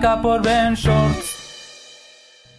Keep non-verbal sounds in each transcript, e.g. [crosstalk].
por Ben Shorts.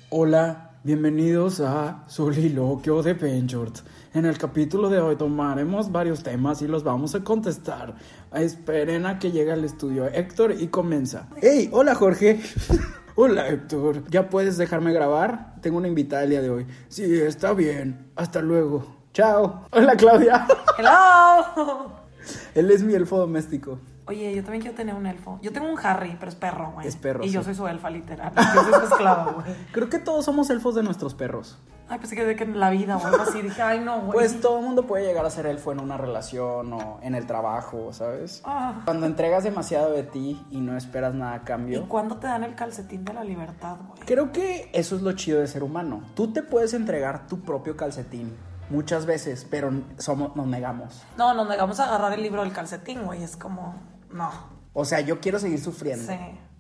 Hola, bienvenidos a Soliloquio de Penshort. En el capítulo de hoy tomaremos varios temas y los vamos a contestar. Esperen a que llegue al estudio Héctor y comienza. ¡Hey! Hola Jorge. [laughs] Hola Héctor. ¿Ya puedes dejarme grabar? Tengo una invitada el día de hoy. Sí, está bien. Hasta luego. Chao. Hola Claudia. Hello. [laughs] Él es mi elfo doméstico. Oye, yo también quiero tener un elfo. Yo tengo un Harry, pero es perro, güey. Es perro, Y yo soy su elfa, literal. Yo soy su esclava, güey. [laughs] Creo que todos somos elfos de nuestros perros. Ay, pensé que de que en la vida o algo así. Dije, ay, no, güey. Pues todo el mundo puede llegar a ser elfo en una relación o en el trabajo, ¿sabes? Ah. Cuando entregas demasiado de ti y no esperas nada a ¿Y cambio. cuándo te dan el calcetín de la libertad, güey? Creo que eso es lo chido de ser humano. Tú te puedes entregar tu propio calcetín muchas veces, pero somos, nos negamos. No, nos negamos a agarrar el libro del calcetín, güey. Es como, no. O sea, yo quiero seguir sufriendo. Sí.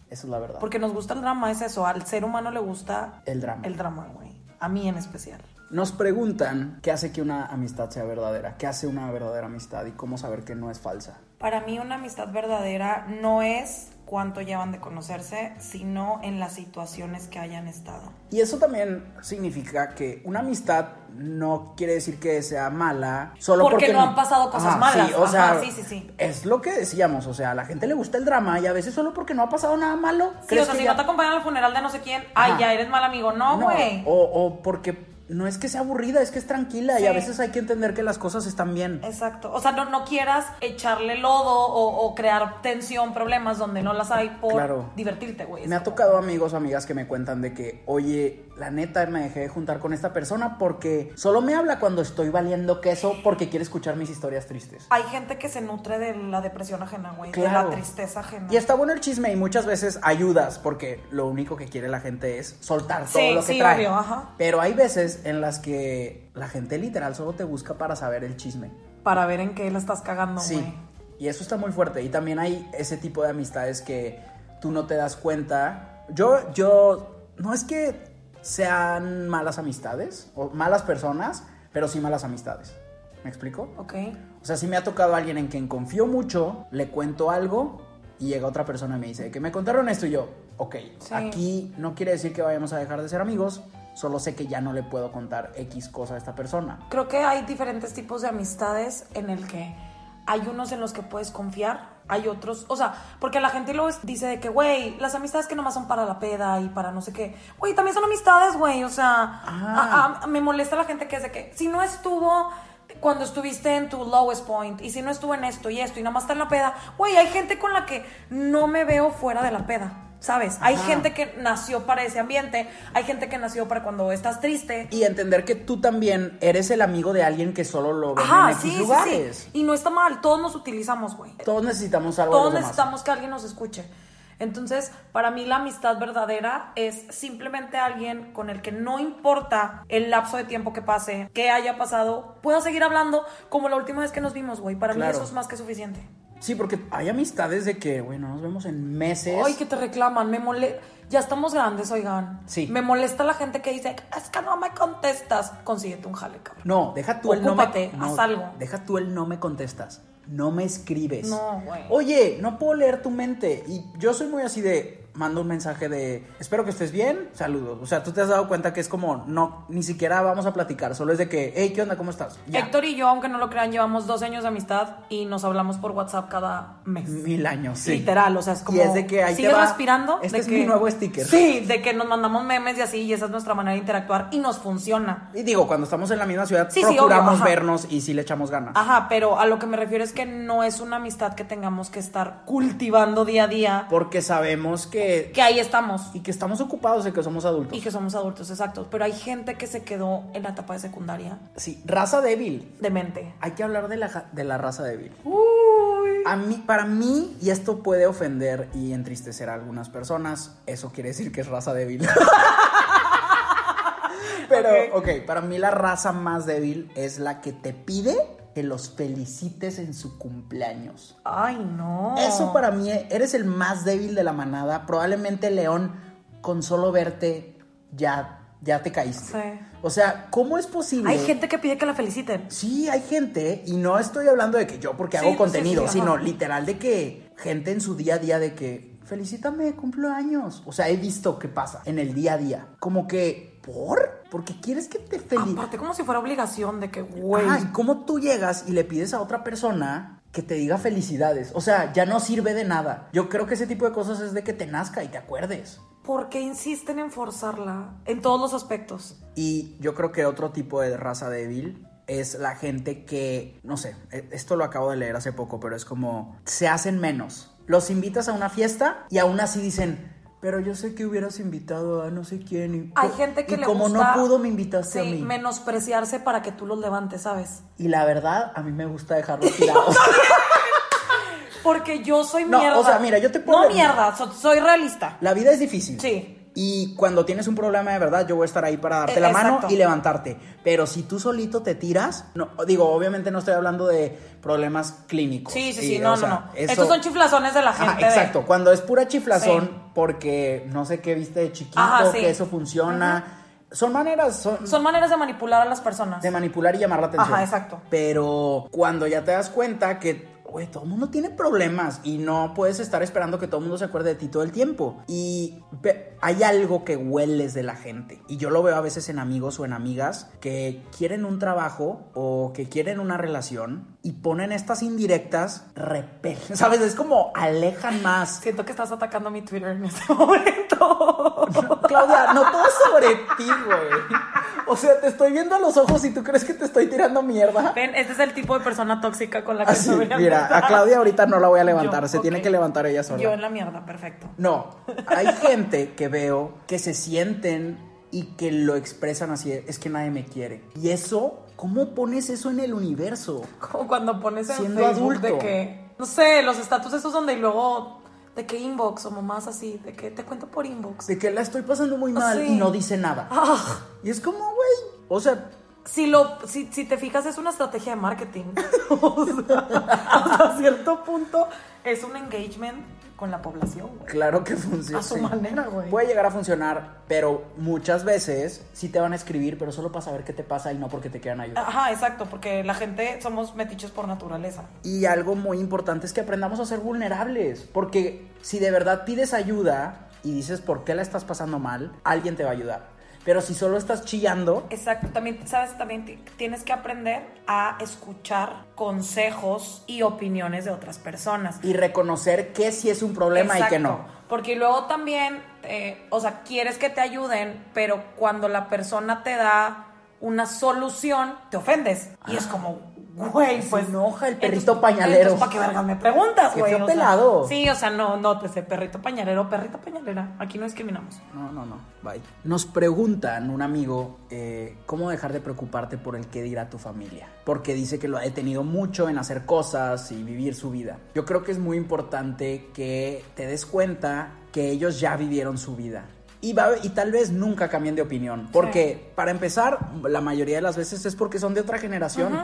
Eso es la verdad. Porque nos gusta el drama, es eso. Al ser humano le gusta El drama. El drama, güey. A mí en especial. Nos preguntan qué hace que una amistad sea verdadera, qué hace una verdadera amistad y cómo saber que no es falsa. Para mí una amistad verdadera no es cuánto llevan de conocerse, sino en las situaciones que hayan estado. Y eso también significa que una amistad no quiere decir que sea mala solo Porque porque, no han pasado cosas malas. Sí, o Ajá, sea, sí, sí, sí. es lo que decíamos, o sea, a la gente le gusta el drama y a veces solo porque no ha pasado nada malo. Sí, ¿crees o sea, si ya- no te acompañan al funeral de no sé quién, ay, Ajá. ya eres mal amigo. No, No, güey. o, o porque no es que sea aburrida, es que es tranquila y a veces hay que entender que las cosas están bien. Exacto. O sea, no, no quieras echarle lodo o, o crear tensión, problemas donde no las hay por Claro. divertirte, güey. Me ha tocado amigos o amigas que me cuentan de que, oye, la neta me dejé de juntar con esta persona porque solo me habla cuando estoy valiendo queso porque quiere escuchar mis historias tristes. Hay gente que se nutre de la depresión ajena, güey. De la tristeza ajena. Y está bueno el chisme y muchas veces ayudas porque lo único que quiere la gente es soltar todo Sí, lo que sí, trae. obvio, ajá. Pero hay veces en las que la gente literal solo te busca para saber el chisme. Para ver en qué la estás cagando, Sí. Y eso está muy fuerte. Y también hay ese tipo de amistades que tú no te das cuenta. Yo, yo, no es que sean malas amistades o malas personas, pero sí malas amistades. ¿Me explico? Ok. O sea, si me ha tocado alguien en quien confío mucho, le cuento algo y llega otra persona y me dice que me contaron esto y yo, ok, Sí. aquí no quiere decir que vayamos a dejar de ser amigos, solo sé que ya no le puedo contar X cosa a esta persona. Creo que hay diferentes tipos de amistades en el que hay unos en los que puedes confiar, hay otros, o sea, porque la gente luego dice de que, güey, las amistades que nomás son para la peda y para no sé qué, güey, también son amistades, güey, o sea, Ah. a- a- me molesta la gente que es de que, si no estuvo cuando estuviste en tu lowest point y si no estuvo en esto y esto y nada más está en la peda, güey, hay gente con la que no me veo fuera de la peda. ¿Sabes? Hay Ajá. gente que nació para ese ambiente, hay gente que nació para cuando estás triste, Y entender que tú también eres el amigo de alguien que solo lo ve Ajá, en X sí, sí, lugares. sí. Y no está mal, todos nos utilizamos, güey. Todos necesitamos algo Todos necesitamos que alguien nos escuche. Entonces, para mí la amistad verdadera es simplemente alguien con el que no importa el lapso de tiempo que pase, que haya pasado, puedo seguir hablando como la última vez que nos vimos, güey. Para mí eso es más que suficiente. Sí, porque hay amistades de que, bueno, nos vemos en meses. Ay, que te reclaman, me molesta. Ya estamos grandes, oigan. Sí. Me molesta la gente que dice, es que no me contestas. Consíguete un jale, cabrón. No, deja tú el no me... haz no, algo. Deja tú el no me contestas. No me escribes. No, güey. Oye, no puedo leer tu mente. Y yo soy muy así de... mando un mensaje de espero que estés bien, saludos. O sea, tú te has dado cuenta que es como no, ni siquiera vamos a platicar, solo es de que, hey, ¿qué onda? ¿Cómo estás? Ya. Héctor y yo, aunque no lo crean, llevamos 12 años de amistad y nos hablamos por WhatsApp cada mes. Mil años, sí. Literal, o sea, es como. Y es de que ahí te sigues va. respirando. Este de es que- mi nuevo sticker. Sí, de que nos mandamos memes y así, y esa es nuestra manera de interactuar y nos funciona. Y digo, cuando estamos en la misma ciudad, Sí, sí, procuramos obvio, vernos y sí le echamos ganas. Ajá, pero a lo que me refiero es que no es una amistad que tengamos que estar cultivando día a día, Porque sabemos que, que ahí estamos. y que estamos ocupados y que somos adultos. Y que somos adultos, exacto. Pero hay gente que se quedó en la etapa de secundaria Sí, raza débil. de mente. Hay que hablar de la, de la raza débil. A mí, para mí, y esto puede ofender y entristecer a algunas personas, eso quiere decir que es raza débil. [laughs] Pero, ok, para mí la raza más débil es la que te pide que los felicites en su cumpleaños. Ay, no. Eso para mí, eres el más débil de la manada. Probablemente, León, con solo verte, ya, ya te caíste. Sí. O sea, ¿cómo es posible? Hay gente que pide que la feliciten. Sí, hay gente, y no estoy hablando de que yo porque Sí, hago contenido, sí, sino literal de que gente en su día a día de que felicítame, cumplo años. O sea, he visto qué pasa en el día a día. Como que, ¿por? Porque quieres que te felicite. Aparte, como si fuera obligación de que, güey. Y cómo tú llegas y le pides a otra persona que te diga felicidades. O sea, ya no sirve de nada. Yo creo que ese tipo de cosas es de que te nazca y te acuerdes. ¿Por qué insisten en forzarla en todos los aspectos? Y yo creo que otro tipo de raza débil es la gente que, no sé, e- esto lo acabo de leer hace poco, pero es como, se hacen menos. Los invitas a una fiesta y aún así dicen, pero yo sé que hubieras invitado a no sé quién. Y, Hay gente que y le como gusta... no pudo, me invitaste sí, a mí. menospreciarse para que tú los levantes, ¿sabes? Y la verdad, a mí me gusta dejarlos tirados. [laughs] Porque yo soy No, mierda. o sea, mira, yo te puedo- No mierda, so- soy realista. la vida es difícil. Sí. Y cuando tienes un problema de verdad, yo voy a estar ahí para darte Eh, la mano y levantarte. Pero si tú solito te tiras, no, digo, obviamente no estoy hablando de problemas clínicos. Sí, sí, Y, sí, no, no, sea, no. eso- Estos son chiflazones de la Ajá, gente. de- exacto. Cuando es pura chiflazón, Sí. porque no sé qué viste de chiquito, Ajá, sí. que eso funciona. Son maneras, son, Son maneras de manipular a las personas. de manipular y llamar la atención. Ajá, exacto. Pero cuando ya te das cuenta que, güey, todo el mundo tiene problemas y no puedes estar esperando que todo el mundo se acuerde de ti todo el tiempo. Y hay algo que hueles de la gente. Y yo lo veo a veces en amigos o en amigas que quieren un trabajo o que quieren una relación y ponen estas indirectas, repelen. [laughs] ¿Sabes? Es como alejan más. Siento que estás atacando mi Twitter en este [laughs] momento. Claudia, no todo sobre ti, güey. O sea, te estoy viendo a los ojos y tú crees que te estoy tirando mierda. Ven, este es el tipo de persona tóxica con la que Así, estoy hablando. mira, a Claudia ahorita no la voy a levantar, Yo, se tiene que levantar ella sola. Yo en la mierda, perfecto. No, hay gente que veo que se sienten y que lo expresan así, es que nadie me quiere. Y eso, ¿cómo pones eso en el universo? Como cuando pones en Siendo Facebook adulto. de que, no sé, los estatus esos donde y luego de que inbox o mamás así, de que te cuento por inbox. De que la estoy pasando muy mal Sí. y no dice nada. Ah, Y es como, güey, o sea, si, lo, si, si te fijas es una estrategia de marketing. [laughs] o sea, hasta cierto punto es un engagement con la población, güey. claro que funciona. A su manera, güey. Puede llegar a funcionar, pero muchas veces sí te van a escribir, pero solo para saber qué te pasa y no porque te quieran ayudar. Ajá, exacto, porque la gente somos metiches por naturaleza. Y algo muy importante es que aprendamos a ser vulnerables. Porque si de verdad pides ayuda y dices por qué la estás pasando mal, alguien te va a ayudar. Pero si solo estás chillando, Exacto, también, ¿sabes? También ti- tienes que aprender a escuchar consejos y opiniones de otras personas. y reconocer que sí es un problema y que no. Porque luego también, eh, o sea, quieres que te ayuden, pero cuando la persona te da una solución, te ofendes. Y es como, güey, Se pues. enoja el perrito entonces- pañalero. ¿Para qué vergas me preguntas, Qué güey? feo O sea, pelado. sí, o sea, no, no, pues, perrito pañalero, perrita pañalera. Aquí no discriminamos. No, no, no. Bye. Nos preguntan, un amigo, eh, cómo dejar de preocuparte por el que dirá tu familia. Porque dice que lo ha detenido mucho en hacer cosas y vivir su vida. Yo creo que es muy importante que te des cuenta que ellos ya vivieron su vida. Y, va- y tal vez nunca cambien de opinión. Porque, para empezar, la mayoría de las veces es porque son de otra generación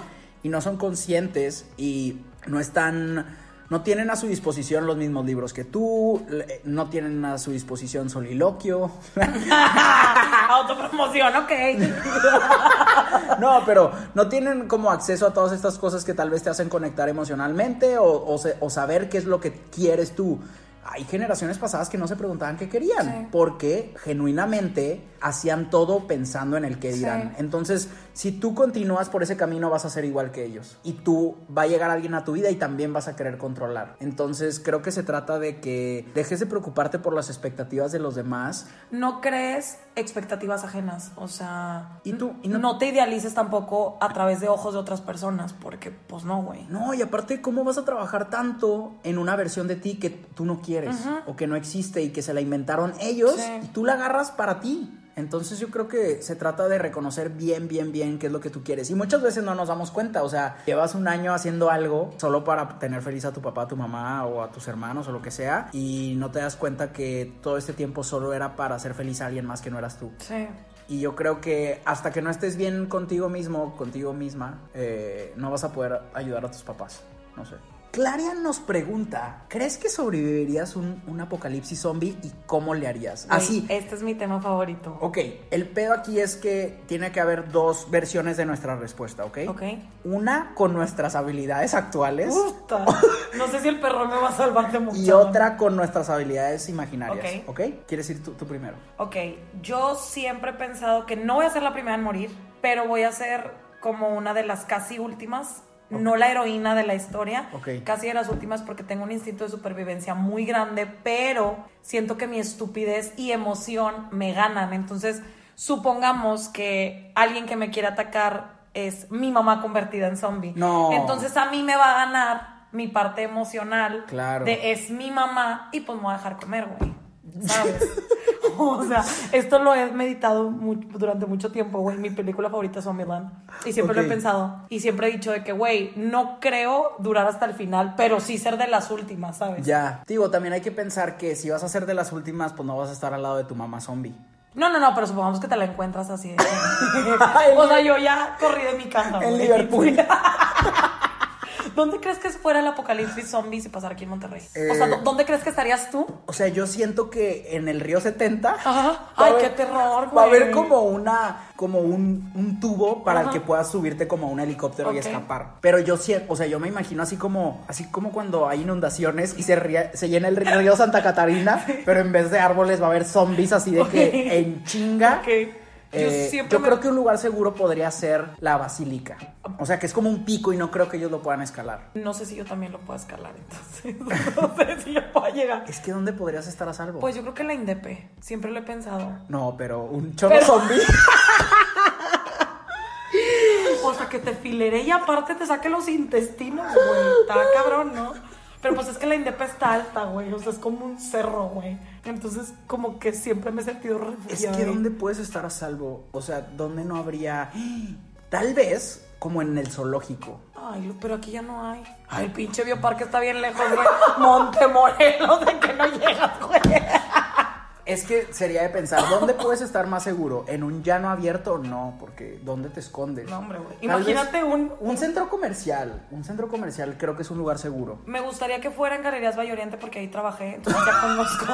y no son conscientes y no están no tienen a su disposición los mismos libros que tú, no tienen a su disposición soliloquio. [laughs] Autopromoción, ok. [laughs] no, pero no tienen como acceso a todas estas cosas que tal vez te hacen conectar emocionalmente o, o se- o saber qué es lo que quieres tú. hay generaciones pasadas que no se preguntaban qué querían, Sí. porque genuinamente hacían todo pensando en el que dirán. Sí. Entonces, si tú continúas por ese camino, vas a ser igual que ellos. Y tú va a llegar alguien a tu vida y también vas a querer controlar. Entonces, creo que se trata de que dejes de preocuparte por las expectativas de los demás. No crees expectativas ajenas, o sea, Y tú- y no, no- te idealices tampoco a través de ojos de otras personas, porque pues no, güey. No, y aparte, ¿cómo vas a trabajar tanto en una versión de ti que tú no quieres o que no existe y que se la inventaron ellos Sí. y tú la agarras para ti? Entonces yo creo que se trata de reconocer bien, bien, bien qué es lo que tú quieres. Y muchas veces no nos damos cuenta, o sea, llevas un año haciendo algo solo para tener feliz a tu papá, a tu mamá o a tus hermanos o lo que sea y no te das cuenta que todo este tiempo solo era para hacer feliz a alguien más que no eras tú. Sí. Y yo creo que hasta que no estés bien contigo mismo, contigo misma, eh, no vas a poder ayudar a tus papás. No sé. Clarian nos pregunta, ¿crees que sobrevivirías un, un apocalipsis zombie y cómo le harías? Así. Este es mi tema favorito. Ok, el pedo aquí es que tiene que haber dos versiones de nuestra respuesta, ¿ok? Ok. Una con nuestras habilidades actuales Puta. [laughs] No sé si el perro me va a salvar de mucho. y otra con nuestras habilidades imaginarias, Ok. ¿ok? ¿Quieres ir tú, tú primero? Ok, yo siempre he pensado que no voy a ser la primera en morir, pero voy a ser como una de las casi últimas, no la heroína de la historia, Ok. casi de las últimas porque tengo un instinto de supervivencia muy grande, pero siento que mi estupidez y emoción me ganan. Entonces, supongamos que alguien que me quiere atacar es mi mamá convertida en zombie. No. Entonces a mí me va a ganar mi parte emocional Claro. de es mi mamá y pues me voy a dejar comer, güey. ¿Sabes? [laughs] [laughs] o sea, esto lo he meditado durante mucho tiempo, güey. Mi película favorita es Zombieland. Y siempre lo he pensado. Y siempre he dicho de que, güey, no creo durar hasta el final, pero sí ser de las últimas, ¿sabes? Ya. Digo, también hay que pensar que si vas a ser de las últimas, pues no vas a estar al lado de tu mamá zombie. No, no, no, pero supongamos que te la encuentras así. de [laughs] [laughs] o sea, yo ya corrí de mi casa. En. Liverpool. ¿Dónde crees que fuera el apocalipsis zombie si pasara aquí en Monterrey? Eh, O sea, ¿dó- ¿dónde crees que estarías tú? O sea, yo siento que en el río 70 Ajá. Ay, haber- qué terror, güey. Va a haber como una como un, un tubo para el que puedas subirte como a un helicóptero y escapar. Pero yo sí, o sea, yo me imagino así como así como cuando hay inundaciones y se ría- se llena el río Santa Catarina, [laughs] pero en vez de árboles va a haber zombies así de que en chinga. Ok. Yo Eh, siempre yo me- creo que un lugar seguro podría ser la basílica. O sea, que es como un pico y no creo que ellos lo puedan escalar. No sé si yo también lo puedo escalar, entonces. [laughs] No sé si yo puedo llegar. Es que ¿dónde podrías estar a salvo? Pues yo creo que la Indepe. Siempre lo he pensado. no, pero un chorro Pero- zombie. [laughs] O sea, que te fileré y aparte te saque los intestinos, güey. Está cabrón, ¿no? Pero pues es que la Indepe está alta, güey. O sea, es como un cerro, güey. Entonces, como que siempre me he sentido Es refugiada. que ahí. ¿dónde puedes estar a salvo? O sea, ¿dónde no habría... Tal vez como en el zoológico. Ay, pero aquí ya no hay. Ay, el pinche bioparque está bien lejos, güey. Montemorelos, de que no llegas, güey. Es que sería de pensar, ¿dónde puedes estar más seguro? ¿En un llano abierto? No, porque ¿dónde te escondes? No, hombre, güey. Imagínate vez un- Un centro comercial. Un centro comercial creo que es un lugar seguro. Me gustaría que fuera en Galerías Valle Oriente porque ahí trabajé, entonces ya conozco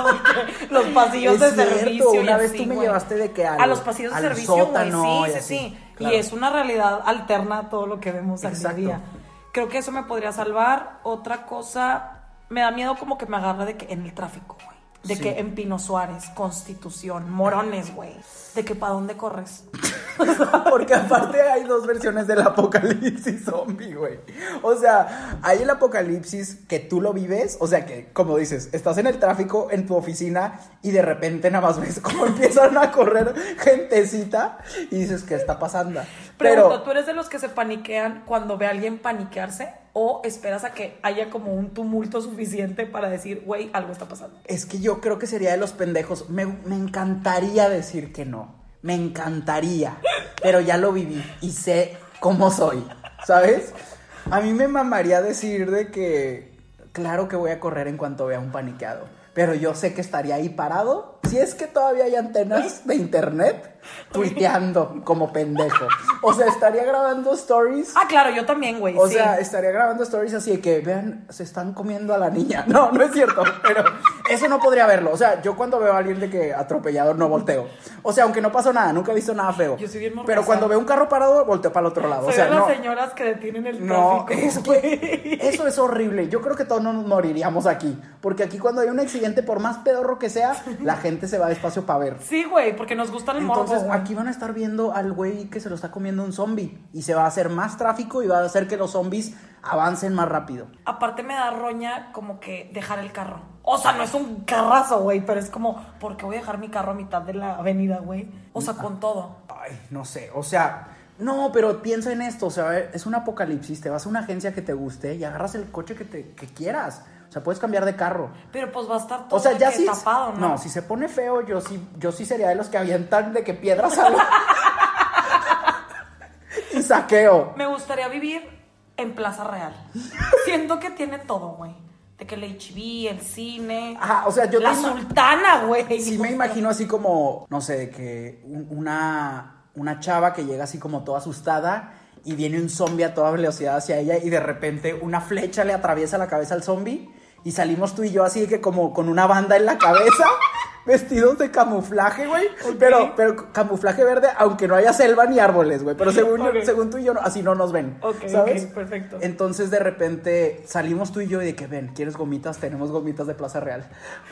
los [laughs] pasillos Es de cierto, servicio. y una vez así, tú me güey. llevaste de que al- a los pasillos de servicio, sótano y Sí, sí, sí. claro. Y es una realidad alterna a todo lo que vemos al día Exacto. Creo que eso me podría salvar. Otra cosa, me da miedo como que me agarre de que en el tráfico, güey. De Sí. que en Pino Suárez, Constitución, Morones, güey. De que para dónde corres. [laughs] Porque aparte hay dos versiones del apocalipsis zombie, güey. O sea, hay el apocalipsis que tú lo vives, o sea que, como dices, estás en el tráfico, en tu oficina, y de repente nada más ves cómo [laughs] empiezan a correr gentecita y dices, ¿qué está pasando? Pregunto, Pero ¿tú eres de los que se paniquean cuando ve a alguien paniquearse? ¿O esperas a que haya como un tumulto suficiente para decir, güey, algo está pasando? es que yo creo que sería de los pendejos. Me, me encantaría decir que no. Me encantaría. Pero ya lo viví y sé cómo soy. ¿Sabes? A mí me mamaría decir de que, claro que voy a correr en cuanto vea un paniqueado. Pero yo sé que estaría ahí parado. Si es que todavía hay antenas de internet. [laughs] tuiteando como pendejo. O sea, estaría grabando stories. Ah, claro, yo también, güey. O sí. sea, estaría grabando stories así de que vean, se están comiendo a la niña. [laughs] No, no es cierto, pero eso no podría verlo. O sea, yo cuando veo a alguien de que atropellado no volteo. O sea, aunque no pasó nada, nunca he visto nada feo. Yo soy bien morbosa. Pero cuando veo un carro parado, volteo para el otro lado. Soy o sea, de las no. señoras que detienen el No, tráfico. es que eso es horrible. Yo creo que todos nos moriríamos aquí. Porque aquí cuando hay un accidente, por más pedorro que sea, la gente se va despacio para ver. Sí, güey, porque nos gusta el morbo, Entonces güey. aquí van a estar viendo al güey que se lo está comiendo un zombie. Y se va a hacer más tráfico y va a hacer que los zombies avancen más rápido. Aparte me da roña como que dejar el carro. O sea, no es un carrazo, güey, pero es como, ¿por qué voy a dejar mi carro a mitad de la avenida, güey? O sea, con todo. Ay, no sé, o sea, no, pero piensa en esto, o sea, es un apocalipsis, te vas a una agencia que te guste y agarras el coche que, te, que quieras. O sea, puedes cambiar de carro. Pero pues va a estar todo O sea, ya tapado, ¿no? No, si se pone feo, yo sí, yo sí sería de los que avientan de que piedras a [laughs] y saqueo. Me gustaría vivir en Plaza Real. Siento que tiene todo, güey. De que el HB, el cine. Ajá, o sea, yo La sultana, güey. Sí me imagino así como, no sé, de que un- una, una chava que llega así como toda asustada y viene un zombie a toda velocidad hacia ella y de repente una flecha le atraviesa la cabeza al zombie y salimos tú y yo así de que como con una banda en la cabeza, [laughs] vestidos de camuflaje, güey. Pero, pero camuflaje verde, aunque no haya selva ni árboles, güey. Pero según, según tú y yo, así no nos ven. Ok, ¿Sabes? ok, perfecto. Entonces de repente salimos tú y yo y de que ven, ¿quieres gomitas? Tenemos gomitas de Plaza Real.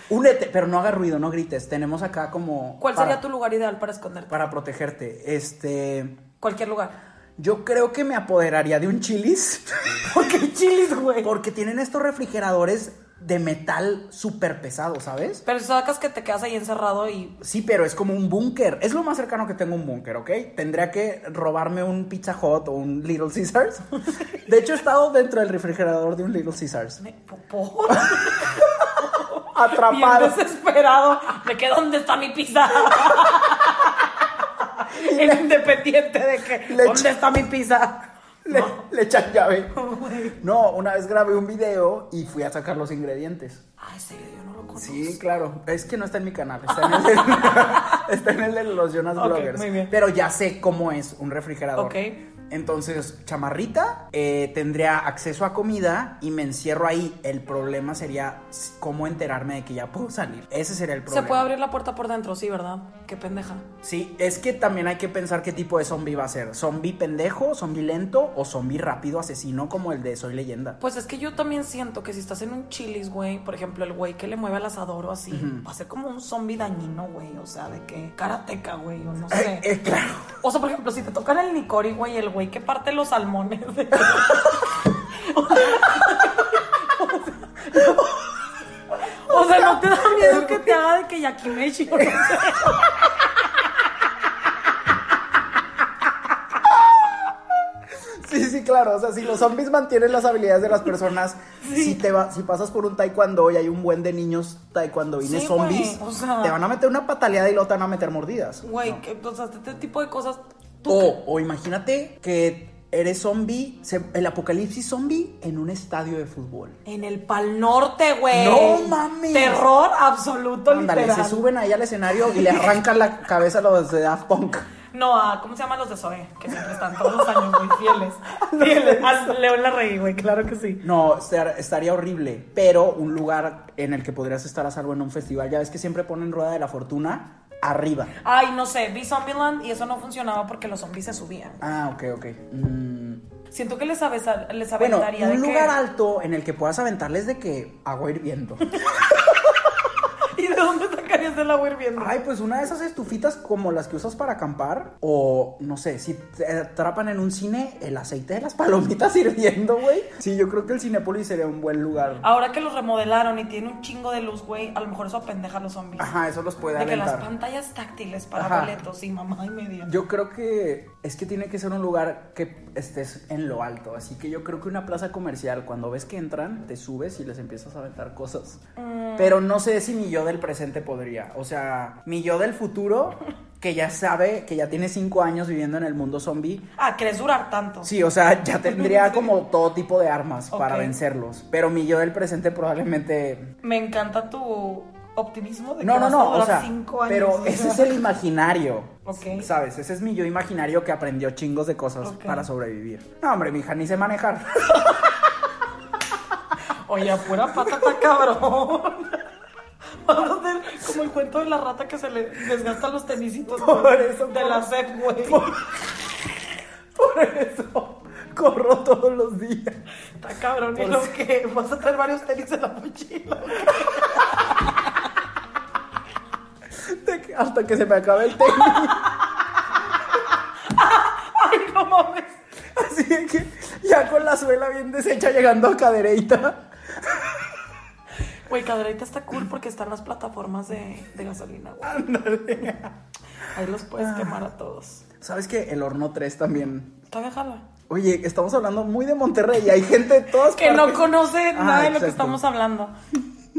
Únete, pero no haga ruido, no grites. Tenemos acá como. ¿Cuál para- sería tu lugar ideal para esconderte? Para protegerte. Este. Cualquier lugar. Yo creo que me apoderaría de un chilis. [laughs] Porque chilis, güey. Porque tienen estos refrigeradores de metal súper pesado, ¿sabes? Pero sacas que te quedas ahí encerrado y. Sí, pero es como un búnker. Es lo más cercano que tengo un búnker, ¿ok? Tendría que robarme un Pizza Hut o un Little Caesars. De hecho, he estado dentro del refrigerador de un Little Caesars. me- ¿Por? [laughs] Bien Atrapado. desesperado. De que ¿dónde está mi pizza? [laughs] Independiente de que Le ¿dónde está mi pizza? [laughs] Le, le echan llave. [laughs] Güey. No, una vez grabé un video y fui a sacar los ingredientes. Ay, serio, yo no lo conozco. Sí, claro. Es que no está en mi canal. Está en el de, está en el de los Jonas Ok, Bloggers. muy bien. Pero ya sé cómo es un refrigerador. Ok. Entonces, chamarrita, eh, tendría acceso a comida y me encierro ahí. El problema sería cómo enterarme de que ya puedo salir. Ese sería el problema. Se puede abrir la puerta por dentro, sí, ¿verdad? Qué pendeja. Sí, es que también hay que pensar qué tipo de zombie va a ser. ¿Zombie pendejo, zombie lento o zombie rápido asesino como el de Soy Leyenda? Pues es que yo también siento que si estás en un chilis, güey, por ejemplo, el güey que le mueve al asador o así, va a ser como un zombie dañino, güey. O sea, de que karateca, güey, o no sé. Eh, eh, claro. O sea, por ejemplo, si te tocan el nicori, güey, el güey que parte los salmones. de- [laughs] o sea, ¿no te da miedo que te haga de que yakimeshi o no sé? Sí, sí, claro. O sea, si los zombies mantienen las habilidades de las personas, si te va, si pasas por un taekwondo y hay un buen de niños taekwondoines Sí, zombies, güey, o sea- te van a meter una pataleada y luego te van a meter mordidas. Güey, que, o sea, este tipo de cosas. O, o imagínate que eres zombie, se- el apocalipsis zombie en un estadio de fútbol. En el Pal Norte, güey. No mames. Terror absoluto, Ándale, literal. se suben ahí al escenario y le arrancan la cabeza a los de Daft Punk. No, a, ¿cómo se llaman los de Zoe? Que siempre están todos los años, muy fieles. [laughs] fieles. A León la reí, güey, claro que sí. No, estar- estaría horrible, pero un lugar en el que podrías estar a salvo en un festival. Ya ves que siempre ponen Rueda de la Fortuna arriba. Ay, no sé, vi Zombieland y eso no funcionaba porque los zombies se subían. Ah, ok, ok. Mm, Siento que les, avesa- les Bueno, aventaría un de lugar que... alto en el que puedas aventarles de que agua hirviendo. [laughs] ¿Y de dónde sacarías el agua hirviendo? Ay, pues una de esas estufitas como las que usas para acampar. O no sé, si te atrapan en un cine, el aceite de las palomitas [laughs] hirviendo, güey. Sí, yo creo que el Cinépolis sería un buen lugar. Ahora que los remodelaron y tiene un chingo de luz, güey, a lo mejor eso apendeja a los zombies. Ajá, eso los puede de que las alentar. pantallas táctiles para Ajá. boletos y mamá y media. Yo creo que es que tiene que ser un lugar que estés en lo alto. Así que yo creo que una plaza comercial, cuando ves que entran, te subes y les empiezas a aventar cosas. Mm. Pero no sé si mi yo del presente podría. O sea, mi yo del futuro, que ya sabe, que ya tiene cinco años viviendo en el mundo zombie. Ah, ¿querés durar tanto? Sí, o sea, ya [laughs] tendría como todo tipo de armas para vencerlos. Pero mi yo del presente probablemente. Me encanta tu. optimismo de que No, no, vas a no, o sea, cinco años. pero ese es el imaginario. Ok. ¿Sabes? Ese es mi yo imaginario que aprendió chingos de cosas para sobrevivir. No, hombre, mi hija ni sé manejar. [laughs] Oye, pura pata está cabrón. [laughs] Como el cuento de la rata que se le desgastan los tenisitos. güey, Por eso, De por- la sed, güey. Por eso corro todos los días. Está cabrón. Y Por lo si- que vas a tener varios tenis en la mochila. Que- Hasta que se me acabe el tenis. [laughs] Ay, no mames. Así de que ya con la suela bien deshecha llegando a cadereita. Güey, Cadereyta está cool porque están las plataformas de, de gasolina, güey. Ándale. Ahí los puedes quemar a todos. ¿Sabes que El horno 3 también. Todavía jala. Oye, estamos hablando muy de Monterrey y hay gente de todas Que no conoce Ah, nada de lo que estamos hablando.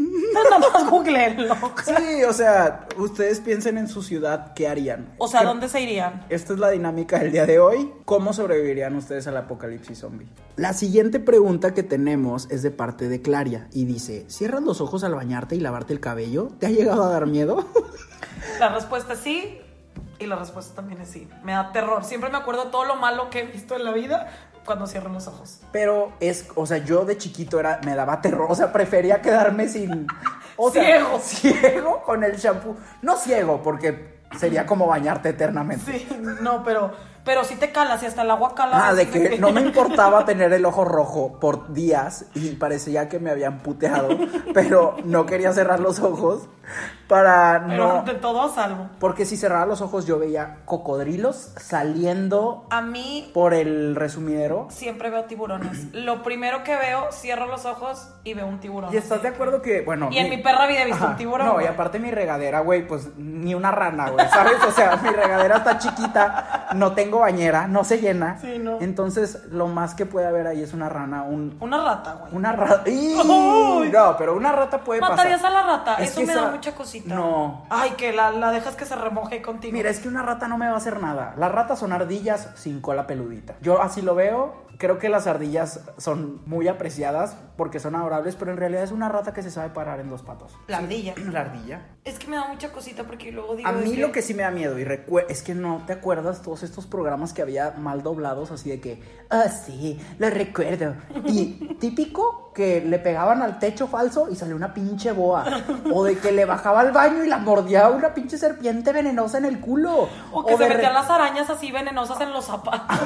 Entonces [laughs] nada más googleenlo. Sí, o sea, ustedes piensen en su ciudad, ¿qué harían? O sea, ¿Qué- ¿dónde se irían? Esta es la dinámica del día de hoy. ¿Cómo sobrevivirían ustedes al apocalipsis zombie? La siguiente pregunta que tenemos es de parte de Claria y dice, ¿cierras los ojos al bañarte y lavarte el cabello? ¿Te ha llegado a dar miedo? La respuesta es sí y la respuesta también es sí. Me da terror. Siempre me acuerdo de todo lo malo que he visto en la vida cuando cierro los ojos. Pero es, o sea, yo de chiquito era, me daba terror, o sea, prefería quedarme sin... O sea, Ciego. [laughs] Ciego con el shampoo. No ciego, porque sería como bañarte eternamente. Sí, no, pero, pero sí te calas y hasta el agua cala. Ah, de que [laughs] no me importaba tener el ojo rojo por días y parecía que me habían puteado, pero no quería cerrar los ojos para Pero no... de todo a salvo. Porque si cerraba los ojos yo veía cocodrilos saliendo A mí por el resumidero. siempre veo tiburones. [clears throat] Lo primero que veo, cierro los ojos y veo un tiburón. ¿Y estás de acuerdo que, bueno... Y en mi perra vida he visto un tiburón, No, y aparte mi regadera, güey, pues ni una rana, güey, ¿sabes? O sea, mi regadera está chiquita, no tengo bañera, no se llena. Sí, no. Entonces, lo más que puede haber ahí es una rana, un... Una rata, güey. Una rata... No, pero una rata puede ¿Matarías pasar. a la rata? Es Eso me esa- da mucha cosita. No. Ay, que la, la dejas que se remoje contigo. Mira, es que una rata no me va a hacer nada. Las ratas son ardillas sin cola peludita. Yo así lo veo. Creo que las ardillas son muy apreciadas porque son adorables, pero en realidad es una rata que se sabe parar en dos patos. La ardilla. [clears throat] La ardilla. Es que me da mucha cosita porque luego digo. A mí lo que sí me da miedo y es que no te acuerdas todos estos programas que había mal doblados así de que, ah, sí, lo recuerdo. Y [laughs] típico que le pegaban al techo falso y salió una pinche boa. O de que le bajaba al baño y la mordía una pinche serpiente venenosa en el culo. O que se metían las arañas así venenosas en los zapatos.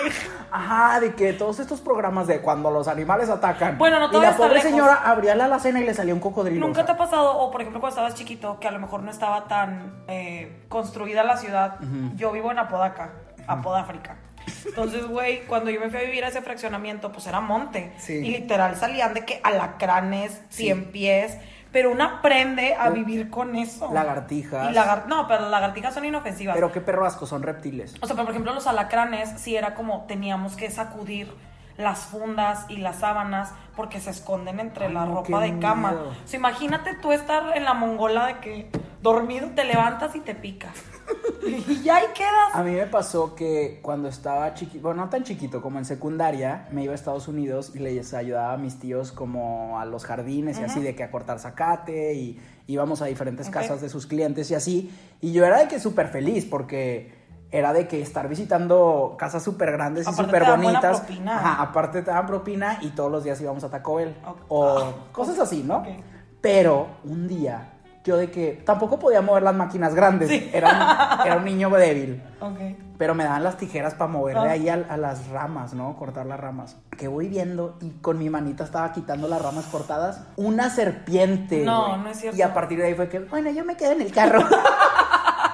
[laughs] Ajá, de que todos estos programas de cuando los animales atacan. Bueno, no Y la pobre lejos. señora abría la alacena y le salía un cocodrilo. ¿Nunca o te ha pasado, o por ejemplo cuando estabas chiquito, que a lo mejor no estaba tan eh, construida la ciudad? Yo vivo en Apodaca, Apodáfrica. Entonces, güey, cuando yo me fui a vivir a ese fraccionamiento, pues era monte. Sí. Y literal salían de que alacranes, cien pies. Pero una aprende a vivir con eso. Lagartijas. Y lagar- no, pero las lagartijas son inofensivas. Pero qué perro asco, son reptiles. O sea, pero por ejemplo, los alacranes sí era como teníamos que sacudir las fundas y las sábanas porque se esconden entre Ay, la ropa de cama. miedo. O sea, imagínate tú estar en la mongola de que dormido te levantas y te pica. [laughs] y ya ahí quedas. A mí me pasó que cuando estaba chiquito, bueno, no tan chiquito, como en secundaria, me iba a Estados Unidos y les ayudaba a mis tíos como a los jardines y así, de que a cortar zacate y íbamos a diferentes casas de sus clientes y así. Y yo era de que súper feliz porque era de que estar visitando casas súper grandes y súper bonitas. propina. Ajá, aparte te daban propina y todos los días íbamos a Taco Bell. Ok. O Ah, cosas así, ¿no? ok. Pero un día, yo de que tampoco podía mover las máquinas grandes. Sí. Era, un, era un niño débil. Ok. Pero me daban las tijeras para moverle Ah. ahí a, a las ramas, ¿no? Cortar las ramas. Que voy viendo y con mi manita estaba quitando las ramas cortadas. Una serpiente. No, no es cierto. Y a partir de ahí fue que, bueno, yo me quedo en el carro. [laughs]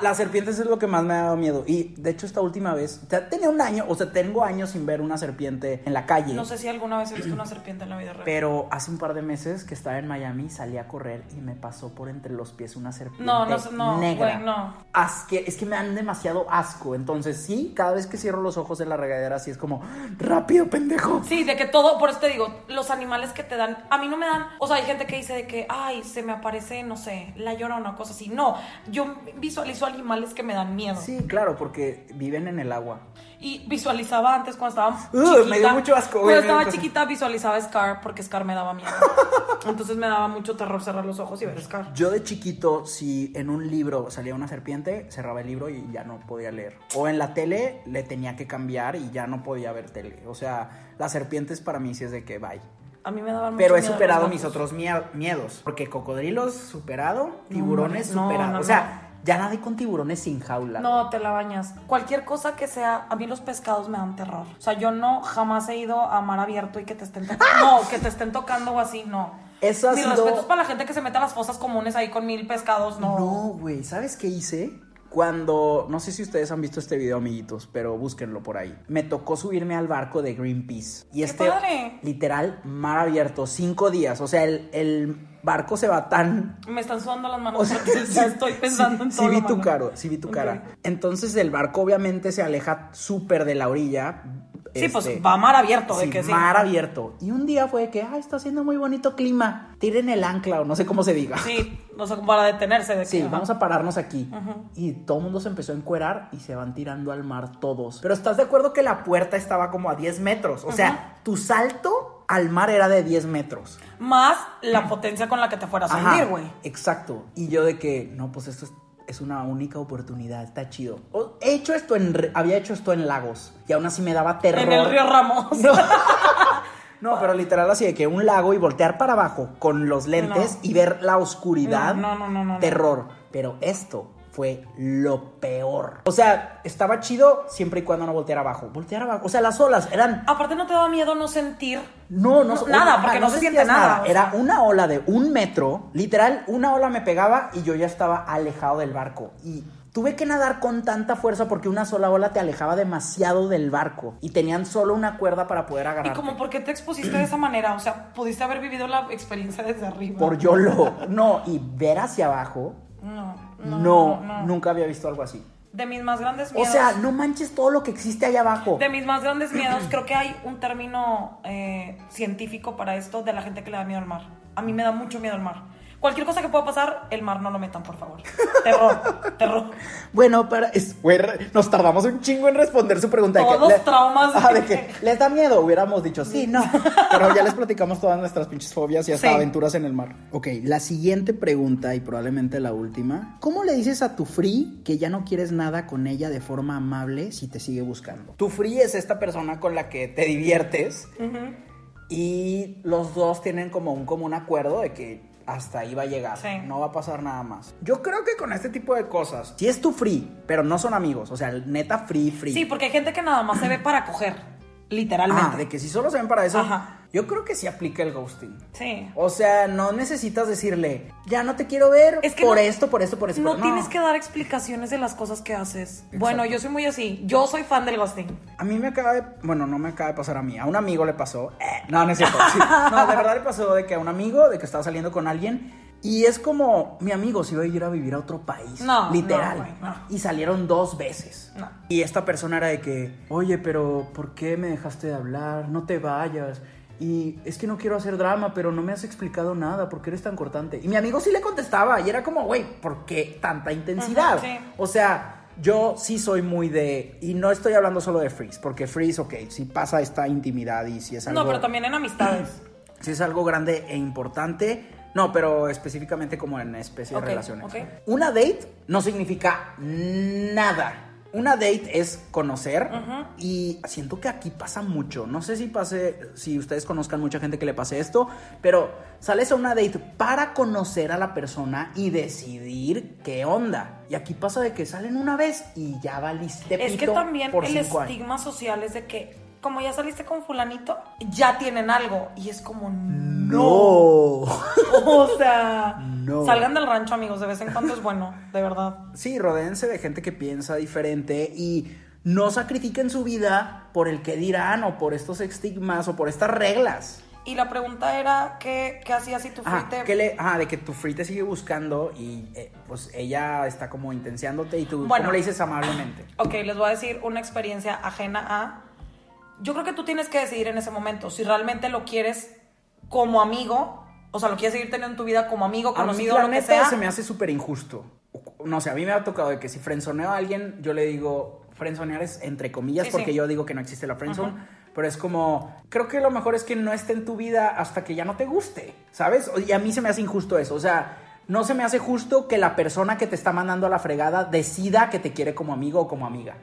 Las serpientes es lo que más me ha dado miedo. Y de hecho, esta última vez, ya tenía un año, o sea, tengo años sin ver una serpiente en la calle. No sé si alguna vez he visto una serpiente en la vida real. Pero hace un par de meses que estaba en Miami, salí a correr y me pasó por entre los pies una serpiente No, no no, negra. güey, no. Asque- es que me dan demasiado asco. Entonces, sí, cada vez que cierro los ojos en la regadera, así es como, rápido, pendejo. Sí, de que todo, por eso te digo, los animales que te dan, a mí no me dan, o sea, hay gente que dice de que, ay, se me aparece, no sé, la llorona o cosas así. No, yo visualizo animales que me dan miedo. Sí, claro, porque viven en el agua. Y visualizaba antes cuando estaba Uh, chiquita. me dio mucho asco, Cuando estaba chiquita visualizaba Scar porque Scar me daba miedo. [laughs] Entonces me daba mucho terror cerrar los ojos y ver Scar. Yo de chiquito, si en un libro salía una serpiente, cerraba el libro y ya no podía leer. O en la tele le tenía que cambiar y ya no podía ver tele. O sea, las serpientes para mí sí es de que bye. A mí me daban Pero mucho he miedo superado mis otros mie- miedos. Porque cocodrilos superado, tiburones no, superado. no, o sea, ya nadie con tiburones sin jaula. No, te la bañas. Cualquier cosa que sea, a mí los pescados me dan terror. O sea, yo no jamás he ido a mar abierto y que te estén tocando. No, que te estén tocando o así, no. Eso ha Mis sido- respetos para la gente que se mete a las fosas comunes ahí con mil pescados, no. No, güey, ¿sabes qué hice? Cuando, no sé si ustedes han visto este video, amiguitos, pero búsquenlo por ahí. Me tocó subirme al barco de Greenpeace. Y este, padre! literal, mar abierto, cinco días. O sea, el, el barco se va tan... Me están sudando las manos O sea, porque ya estoy pensando sí, en sí todo. vi lo tu cara, sí vi tu cara. Entonces el barco obviamente se aleja súper de la orilla. Sí, pues Este, va a mar abierto, de sí, que sí. mar abierto. Y un día fue que, ay, está haciendo muy bonito clima. Tiren el ancla o no sé cómo se diga. Sí, no sé, para detenerse de Sí, que, vamos a pararnos aquí. Y todo el mundo se empezó a encuerar y se van tirando al mar todos. Pero ¿estás de acuerdo que la puerta estaba como a 10 metros? O sea, tu salto al mar era de 10 metros. Más la potencia con la que te fueras a hundir, güey. Exacto. Y yo de que, no, pues esto es, es una única oportunidad, está chido. He hecho esto en, había hecho esto en lagos y aún así me daba terror. En el río Ramos. [laughs] No. No, pero literal así de que un lago y voltear para abajo con los lentes No. y ver la oscuridad. No, no, no, no, no. Terror. Pero esto fue lo peor. O sea, estaba chido siempre y cuando no volteara abajo. Voltear abajo. O sea, las olas eran. Aparte no te da miedo no sentir. No, no, No, nada, porque no se siente nada, Era una ola de un metro. Literal, una ola me pegaba y yo ya estaba alejado del barco. Y tuve que nadar con tanta fuerza porque una sola ola te alejaba demasiado del barco. Y tenían solo una cuerda para poder Y agarrar. como, ¿por qué te expusiste de esa manera? O sea, pudiste haber vivido la experiencia desde arriba. Por YOLO. No, y ver hacia abajo. No, No, no, no. nunca había visto algo así. De mis más grandes O miedos. sea, no manches todo lo que existe allá abajo. De mis más grandes miedos, creo que hay un término eh, científico para esto de la gente que le da miedo al mar. A mí me da mucho miedo el mar. Cualquier cosa que pueda pasar, el mar no lo metan, por favor. Terror, [laughs] terror. Bueno, para. Es, güey, nos tardamos un chingo en responder su pregunta. de que Todos le- traumas. Ajá, de que les da miedo. Hubiéramos dicho sí, no. [laughs] Pero ya les platicamos todas nuestras pinches fobias y hasta Sí. aventuras en el mar. Ok, la siguiente pregunta y probablemente la última. ¿Cómo le dices a tu free que ya no quieres nada con ella de forma amable si te sigue buscando? Tu free es esta persona con la que te diviertes y los dos tienen como un común acuerdo de que hasta ahí va a llegar. Sí. No va a pasar nada más. Yo creo que con este tipo de cosas, si es tu free, pero no son amigos, o sea, neta free, free. Sí, porque hay gente que nada más se ve para coger. Literalmente. Ah, de que si solo se ven para eso, Ajá. Yo creo que sí aplica el ghosting. Sí. O sea, no necesitas decirle, ya no te quiero ver Es que por no- esto, por esto, por esto. No por-". tienes que dar explicaciones de las cosas que haces. Bueno, yo soy muy así. Yo soy fan del ghosting. A mí me acaba de. Bueno, no me acaba de pasar a mí. A un amigo le pasó. eh, no, no es cierto. sí. No, de verdad le pasó de que a un amigo, de que estaba saliendo con alguien. Y es como, mi amigo se iba a ir a vivir a otro país. No, Literal. no, no. Y salieron dos veces. No. Y esta persona era de que, oye, pero ¿por qué me dejaste de hablar? No te vayas. Y es que no quiero hacer drama, pero no me has explicado nada. ¿Por qué eres tan cortante? Y mi amigo sí le contestaba. Y era como, güey, ¿por qué tanta intensidad? Sí. O sea, yo sí soy muy de. Y no estoy hablando solo de Freeze, porque Freeze, ok, si pasa esta intimidad y si es algo. No, pero también en amistades. [clears throat] Si es algo grande e importante. No, pero específicamente como en especie de relaciones. ok. Una date no significa nada. Una date es conocer y siento que aquí pasa mucho. No sé si pase, si ustedes conozcan mucha gente que le pase esto, pero sales a una date para conocer a la persona y decidir qué onda. Y aquí pasa de que salen una vez y ya valiste Es que también por el años. estigma social es de que, como ya saliste con fulanito, ya tienen algo. Y es como, no. No. [laughs] O sea, No. salgan del rancho, amigos. De vez en cuando es bueno, de verdad. Sí, rodéense de gente que piensa diferente y no sacrifiquen su vida por el que dirán o por estos estigmas o por estas reglas. Y la pregunta era, ¿qué, qué hacías si tu Ah, free te- que le, ah, de que tu free te sigue buscando y eh, pues ella está como intenseándote y tú Bueno. ¿cómo le dices amablemente? Ok, les voy a decir una experiencia ajena a... Yo creo que tú tienes que decidir en ese momento si realmente lo quieres como amigo, o sea, lo quieres seguir teniendo en tu vida como amigo, A mí conocido, la lo que neta sea. se me hace súper injusto. no sé, a mí me ha tocado de que si frenzoneo a alguien, yo le digo, frenzonear es entre comillas, Sí, porque sí. yo digo que no existe la friendzone. Pero es como, creo que lo mejor es que no esté en tu vida hasta que ya no te guste, ¿sabes? Y a mí se me hace injusto eso. O sea, no se me hace justo que la persona que te está mandando a la fregada decida que te quiere como amigo o como amiga.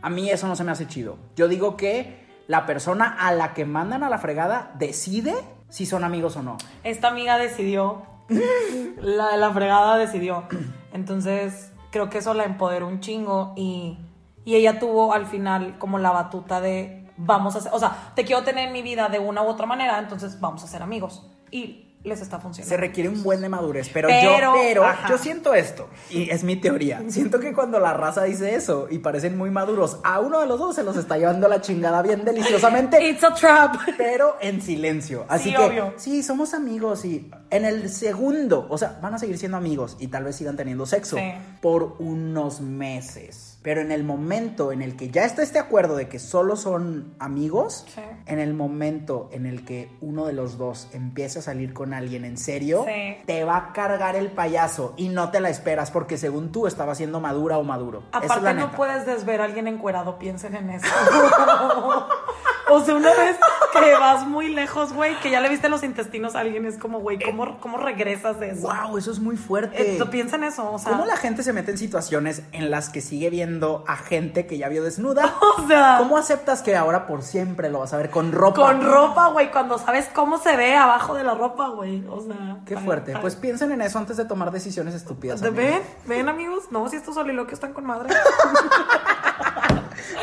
A mí eso no se me hace chido. Yo digo que la persona a la que mandan a la fregada decide si son amigos o no. Esta amiga decidió, [laughs] la de la fregada decidió. Entonces, creo que eso la empoderó un chingo y, y ella tuvo al final como la batuta de vamos a ser, o sea, te quiero tener en mi vida de una u otra manera, entonces vamos a ser amigos. Y les está funcionando. Se requiere un buen de madurez, pero, Pero, yo, pero yo siento esto, y es mi teoría. Siento que cuando la raza dice eso y parecen muy maduros, a uno de los dos se los está llevando la chingada bien deliciosamente, [laughs] It's a trap. pero en silencio. Así Sí, que, obvio. sí, somos amigos y en el segundo, o sea, van a seguir siendo amigos y tal vez sigan teniendo sexo Sí. por unos meses. Pero en el momento en el que ya está este acuerdo de que solo son amigos, Sí. en el momento en el que uno de los dos empieza a salir con alguien en serio, Sí. te va a cargar el payaso y no te la esperas porque según tú estaba siendo madura o maduro. Es Aparte no puedes desver a alguien encuerado, piensen en eso. [laughs] o sea, una vez que vas muy lejos, güey, que ya le viste los intestinos a alguien, es como, güey, ¿cómo, ¿cómo regresas de eso? Wow, eso es muy fuerte. Eh, piensa en eso, o sea. ¿Cómo la gente se mete en situaciones en las que sigue viendo a gente que ya vio desnuda? [laughs] O sea- ¿cómo aceptas que ahora por siempre lo vas a ver con ropa? Con ropa, güey, cuando sabes cómo se ve abajo de la ropa, güey. O sea. Qué fuerte. Pues piensen en eso antes de tomar decisiones estúpidas. ¿De- amigos. ¿Ven? ¿Ven, amigos? No, si estos soliloquios están con madre. [laughs]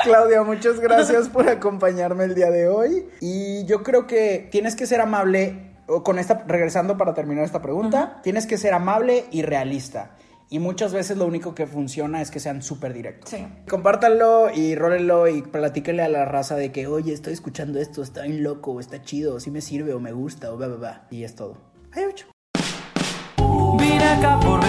Claudia, muchas gracias por acompañarme el día de hoy. Y yo creo que tienes que ser amable, o con esta, regresando para terminar esta pregunta, tienes que ser amable y realista. Y muchas veces lo único que funciona es que sean súper directos. Sí. Compártanlo y rólenlo y platíquenle a la raza de que, oye, estoy escuchando esto, está bien loco, o está chido, o sí me sirve, o me gusta, o va, va, va. Y es todo. Ay, ocho. Vine acá por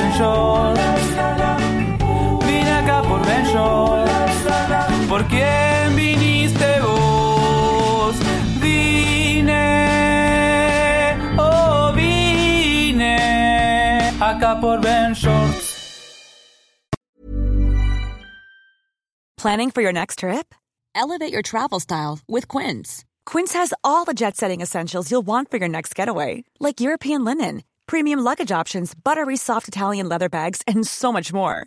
acá por Ben Shorts. ¿Por quién viniste vos? Vine, oh vine acá por. Planning for your next trip? Elevate your travel style with Quince. Quince has all the jet setting essentials you'll want for your next getaway, like European linen, premium luggage options, buttery soft Italian leather bags, and so much more.